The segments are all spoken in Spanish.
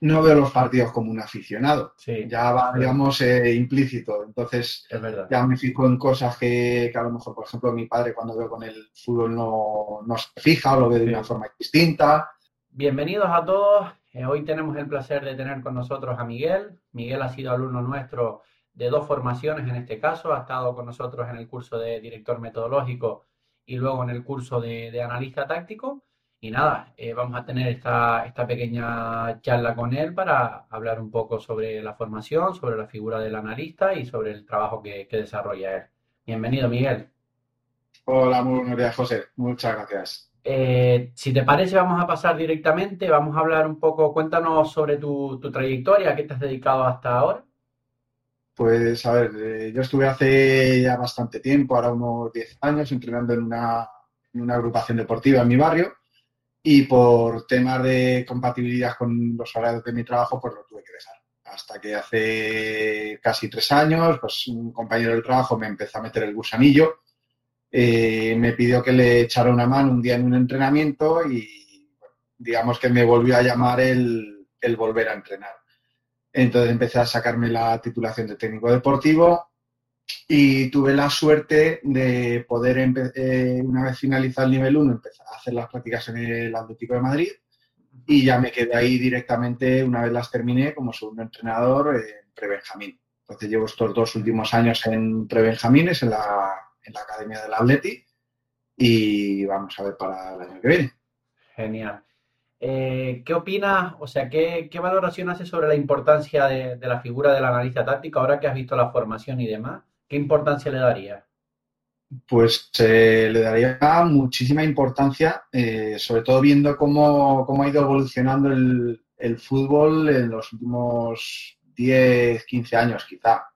no veo los partidos como un aficionado. Sí, Ya va, digamos, eh, implícito. Entonces, es verdad. ya me fijo en cosas que, que a lo mejor, por ejemplo, mi padre cuando veo con el fútbol no, no se fija o lo ve de una forma distinta. Bienvenidos a todos. Eh, hoy tenemos el placer de tener con nosotros a Miguel. Miguel ha sido alumno nuestro de dos formaciones en este caso. Ha estado con nosotros en el curso de director metodológico y luego en el curso de, de analista táctico. Y nada, eh, vamos a tener esta, esta pequeña charla con él para hablar un poco sobre la formación, sobre la figura del analista y sobre el trabajo que, que desarrolla él. Bienvenido, Miguel. Hola, muy buenos días, José. Muchas gracias. Eh, si te parece, vamos a pasar directamente, vamos a hablar un poco, cuéntanos sobre tu, tu trayectoria, a qué te has dedicado hasta ahora. Pues, a ver, eh, yo estuve hace ya bastante tiempo, ahora unos 10 años, entrenando en una, en una agrupación deportiva en mi barrio y por temas de compatibilidad con los horarios de mi trabajo, pues lo tuve que dejar. Hasta que hace casi tres años, pues un compañero del trabajo me empezó a meter el gusanillo, eh, me pidió que le echara una mano un día en un entrenamiento y digamos que me volvió a llamar el, el volver a entrenar. Entonces empecé a sacarme la titulación de técnico deportivo y tuve la suerte de poder, eh, una vez finalizado el nivel 1, empezar a hacer las prácticas en el Atlético de Madrid y ya me quedé ahí directamente, una vez las terminé, como segundo entrenador en Prebenjamín. Entonces llevo estos dos últimos años en Prebenjamines, en la, en la Academia del Atleti y vamos a ver para el año que viene. Genial. Eh, ¿qué opinas, o sea, qué, qué valoración haces sobre la importancia de, de la figura del analista táctico ahora que has visto la formación y demás? ¿Qué importancia le darías? Pues eh, le daría muchísima importancia, eh, sobre todo viendo cómo, cómo ha ido evolucionando el, el fútbol en los últimos 10, 15 años quizá.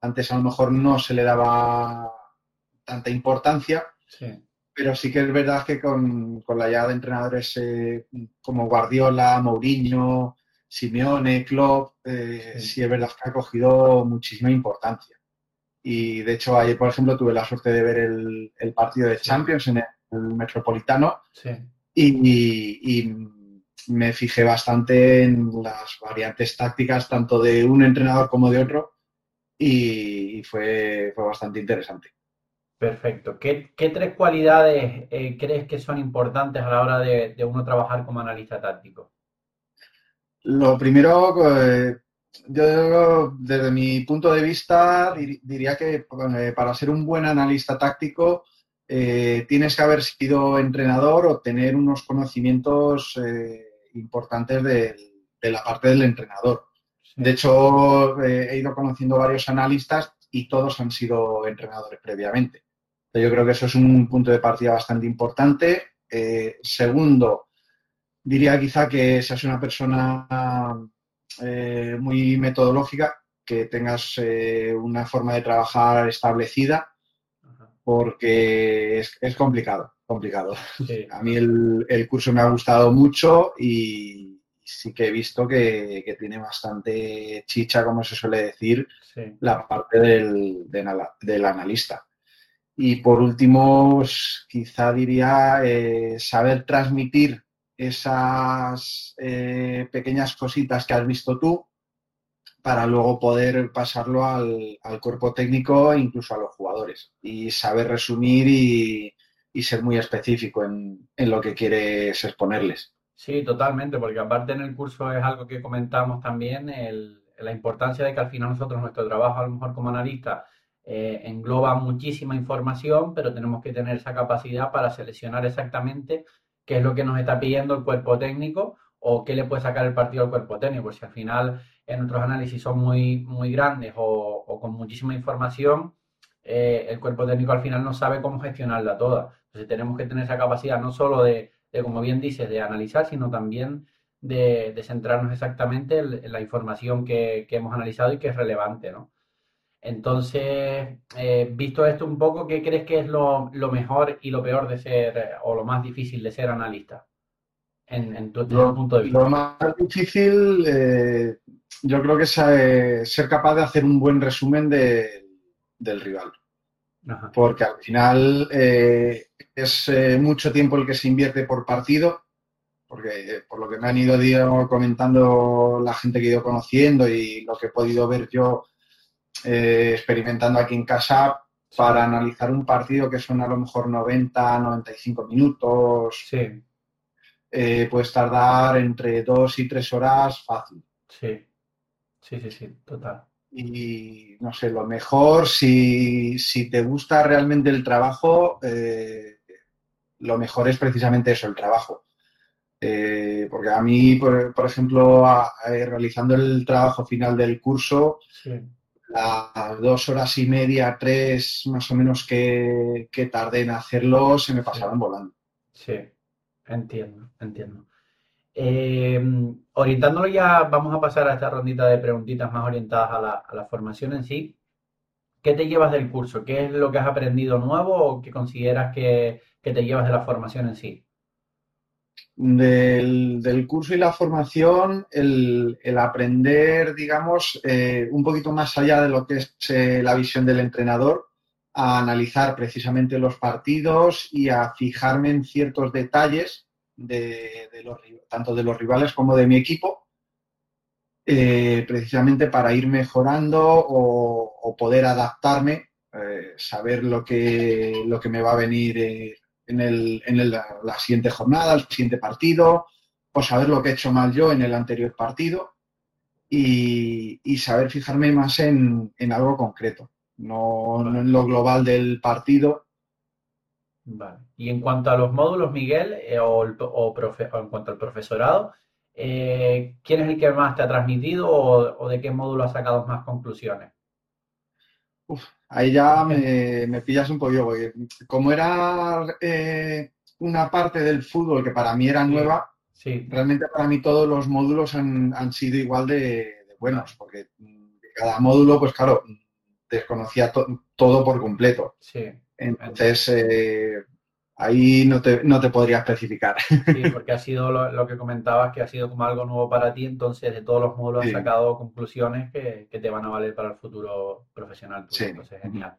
Antes a lo mejor no se le daba tanta importancia, Sí, pero sí que es verdad que con, con la llegada de entrenadores eh, como Guardiola, Mourinho, Simeone, Klopp, eh, Sí. sí es verdad que ha cogido muchísima importancia. Y de hecho ayer, por ejemplo, tuve la suerte de ver el, el partido de. Champions en el, el Metropolitano sí, y, y me fijé bastante en las variantes tácticas tanto de un entrenador como de otro y, y fue, fue bastante interesante. perfecto. ¿Qué, qué tres cualidades eh, crees que son importantes a la hora de, de uno trabajar como analista táctico? Lo primero, eh, yo desde mi punto de vista dir- diría que eh, para ser un buen analista táctico eh, tienes que haber sido entrenador o tener unos conocimientos eh, importantes de la parte del entrenador. De hecho, eh, he ido conociendo varios analistas y todos han sido entrenadores previamente. Yo creo que eso es un punto de partida bastante importante. Segundo, diría quizá que seas una persona eh, muy metodológica, que tengas eh, una forma de trabajar establecida, porque es, es complicado, complicado. sí, A mí el, el curso me ha gustado mucho y sí que he visto que, que tiene bastante chicha, como se suele decir, sí. la parte del, del analista. Y por último, pues, quizá diría eh, saber transmitir esas eh, pequeñas cositas que has visto tú para luego poder pasarlo al, al cuerpo técnico e incluso a los jugadores. Y saber resumir y, y ser muy específico en, en lo que quieres exponerles. Sí, totalmente, porque aparte en el curso es algo que comentamos también, la importancia de que al final nosotros nuestro trabajo a lo mejor como analista eh, engloba muchísima información, pero tenemos que tener esa capacidad para seleccionar exactamente qué es lo que nos está pidiendo el cuerpo técnico o qué le puede sacar el partido al cuerpo técnico. Si al final en nuestros análisis son muy, muy grandes o, con muchísima información, eh, el cuerpo técnico al final no sabe cómo gestionarla toda. Entonces tenemos que tener esa capacidad no solo de, de, como bien dices, de analizar, sino también de, de centrarnos exactamente en, en la información que, que, hemos analizado y que es relevante, ¿no? Entonces, eh, visto esto un poco, ¿qué crees que es lo, lo, mejor y lo peor de ser, o lo más difícil de ser analista? En, en tu, lo, punto de vista. Lo más difícil, eh, yo creo que es eh, ser capaz de hacer un buen resumen de, del rival. Ajá. Porque al final es mucho tiempo el que se invierte por partido porque por lo que me han ido comentando la gente que he ido conociendo y lo que he podido ver yo eh, experimentando aquí en casa, para analizar un partido que son a lo mejor 90, 95 minutos, sí. Eh, puedes tardar entre dos y tres horas fácil. Sí, sí, sí, sí, total. Y no sé, lo mejor, si, te gusta realmente el trabajo, eh, lo mejor es precisamente eso, el trabajo. Eh, porque a mí, por, ejemplo, realizando el trabajo final del curso, las dos horas y media, tres más o menos que, que tardé en hacerlo, se me pasaron volando. Sí, entiendo, entiendo. Eh, orientándolo ya, vamos a pasar a esta rondita de preguntitas más orientadas a la, formación en sí. ¿Qué te llevas del curso? ¿Qué es lo que has aprendido nuevo o que consideras que, te llevas de la formación en sí? Del, curso y la formación, el, aprender, digamos, eh, un poquito más allá de lo que es eh, la visión del entrenador, a analizar precisamente los partidos y a fijarme en ciertos detalles de, los, tanto de los rivales como de mi equipo, eh, precisamente para ir mejorando o, poder adaptarme, saber lo que, lo que me va a venir en, el, en la siguiente jornada, el siguiente partido, o saber lo que he hecho mal yo en el anterior partido y, saber fijarme más en, algo concreto, no en lo global del partido, Vale. Y en cuanto a los módulos, Miguel, eh, o, en cuanto al profesorado, eh, ¿quién es el que más te ha transmitido o, de qué módulo has sacado más conclusiones? Ahí ya me, pillas un poco, porque como era eh, una parte del fútbol que para mí era nueva, sí. realmente para mí todos los módulos han, sido igual de, buenos, porque cada módulo, pues claro, desconocía todo por completo. Sí. Entonces, eh, ahí no te, no te, podría especificar. Sí, porque ha sido lo, que comentabas, que ha sido como algo nuevo para ti, entonces de todos los módulos has sacado conclusiones que, te van a valer para el futuro profesional. Sí. Entonces, genial.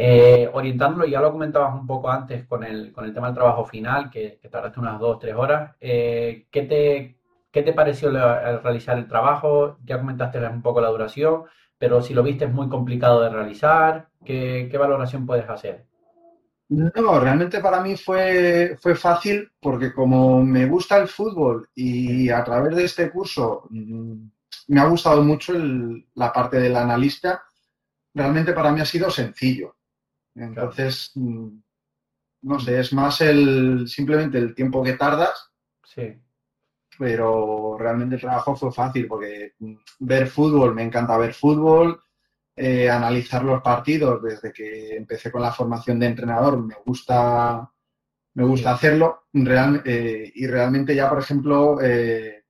Eh, orientándolo, ya lo comentabas un poco antes con el, con el tema del trabajo final, que, tardaste unas dos, tres horas. Eh, ¿qué, te, ¿Qué te pareció realizar el trabajo? Ya comentaste un poco la duración, pero si lo viste es muy complicado de realizar, ¿qué, valoración puedes hacer? No, realmente para mí fue, fue fácil porque como me gusta el fútbol y a través de este curso mm, me ha gustado mucho la parte del analista, realmente para mí ha sido sencillo. Entonces, mm, no sé, es más el simplemente el tiempo que tardas. Sí pero realmente el trabajo fue fácil porque ver fútbol, me encanta ver fútbol, eh, analizar los partidos desde que empecé con la formación de entrenador, me gusta, me gusta hacerlo eh, y realmente ya, por ejemplo, eh,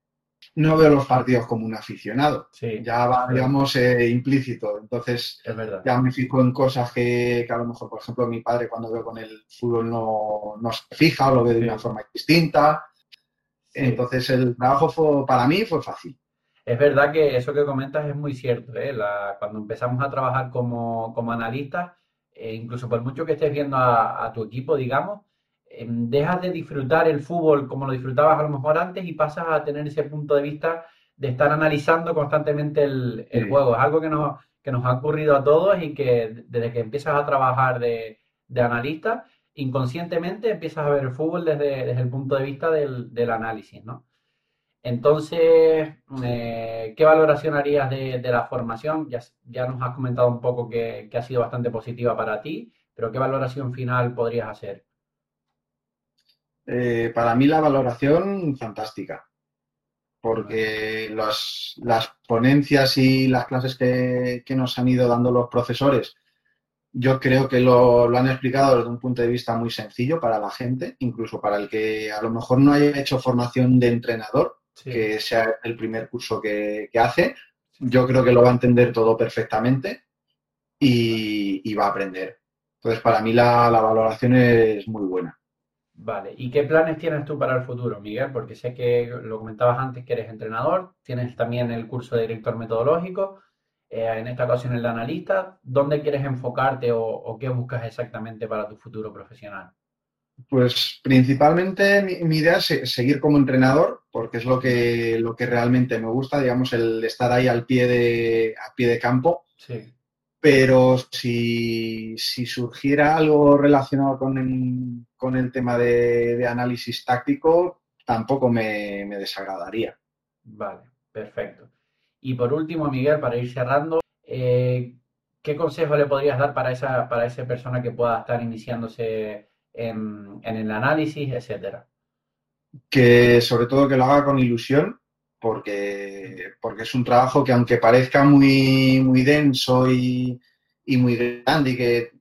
no veo los partidos como un aficionado, ya va, digamos, implícito, entonces ya me fijo en cosas que, a lo mejor, por ejemplo, mi padre cuando veo con el fútbol no, no se fija o lo ve de una forma distinta. Entonces el trabajo fue, para mí fue fácil. Es verdad que eso que comentas es muy cierto. ¿eh? cuando empezamos a trabajar como, como analistas, eh, incluso por mucho que estés viendo a, tu equipo, digamos, em, dejas de disfrutar el fútbol como lo disfrutabas a lo mejor antes y pasas a tener ese punto de vista de estar analizando constantemente el, juego. Es algo que nos, que nos ha ocurrido a todos y que desde que empiezas a trabajar de, de analista, inconscientemente empiezas a ver el fútbol desde, el punto de vista del, análisis, ¿no? Entonces, eh, ¿qué valoración harías de, la formación? Ya, ya, nos has comentado un poco que, ha sido bastante positiva para ti, pero ¿qué valoración final podrías hacer? Eh, para mí la valoración fantástica, porque las ponencias y las clases que, que nos han ido dando los profesores, yo creo que lo, han explicado desde un punto de vista muy sencillo para la gente, incluso para el que a lo mejor no haya hecho formación de entrenador, que sea el primer curso que, hace. Yo creo que lo va a entender todo perfectamente y, va a aprender. Entonces, para mí la, la, valoración es muy buena. Vale, ¿y qué planes tienes tú para el futuro, Miguel? Porque sé que lo comentabas antes que eres entrenador, tienes también el curso de director metodológico. Eh, en esta ocasión el de analista, ¿dónde quieres enfocarte o, qué buscas exactamente para tu futuro profesional? Pues principalmente mi, idea es seguir como entrenador, porque es lo que, lo que realmente me gusta, digamos, el estar ahí al pie de, a pie de campo. Sí. Pero si, surgiera algo relacionado con el, tema de, análisis táctico, tampoco me, desagradaría. Vale, perfecto. Y por último, Miguel, para ir cerrando, eh, ¿qué consejo le podrías dar para esa, para esa persona que pueda estar iniciándose en, el análisis, etcétera? Que sobre todo que lo haga con ilusión, porque, porque es un trabajo que aunque parezca muy, muy denso y, muy grande y que,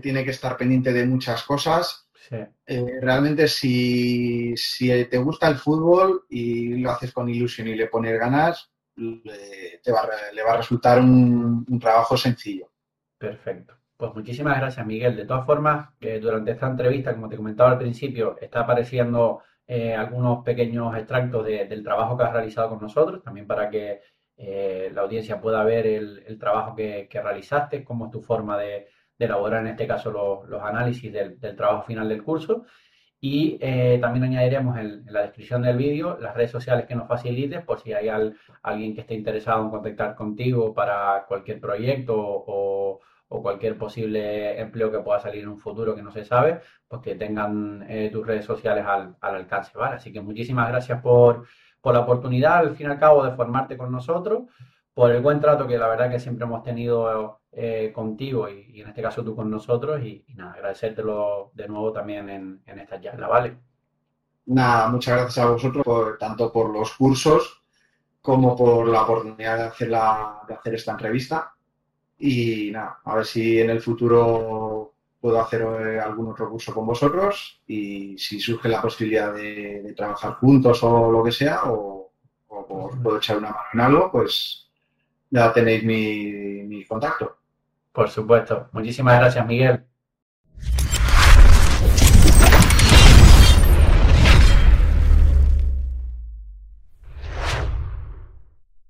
tiene que estar pendiente de muchas cosas, eh, realmente si, te gusta el fútbol y lo haces con ilusión y le pones ganas, le, te va, le va a resultar un, trabajo sencillo. Perfecto. Pues muchísimas gracias, Miguel. De todas formas, durante esta entrevista, como te comentaba al principio, está apareciendo eh, algunos pequeños extractos del trabajo que has realizado con nosotros, también para que eh, la audiencia pueda ver el, trabajo que, realizaste, cómo es tu forma de, elaborar, en este caso, los, análisis del, trabajo final del curso. Y eh, también añadiremos en, la descripción del vídeo las redes sociales que nos facilites por si hay alguien que esté interesado en contactar contigo para cualquier proyecto o, o cualquier posible empleo que pueda salir en un futuro que no se sabe, pues que tengan eh, tus redes sociales al, alcance, ¿vale? Así que muchísimas gracias por, la oportunidad, al fin y al cabo, de formarte con nosotros, por el buen trato que la verdad que siempre hemos tenido eh, contigo y, en este caso tú con nosotros y, nada, agradecértelo de nuevo también en, esta charla, ¿vale? Nada, muchas gracias a vosotros por, tanto por los cursos como por la oportunidad de hacer, la, de hacer esta entrevista y nada, a ver si en el futuro puedo hacer eh, algún otro curso con vosotros y si surge la posibilidad de, trabajar juntos o lo que sea, o, puedo echar una mano en algo, pues ya tenéis mi, mi contacto. Por supuesto. Muchísimas gracias, Miguel.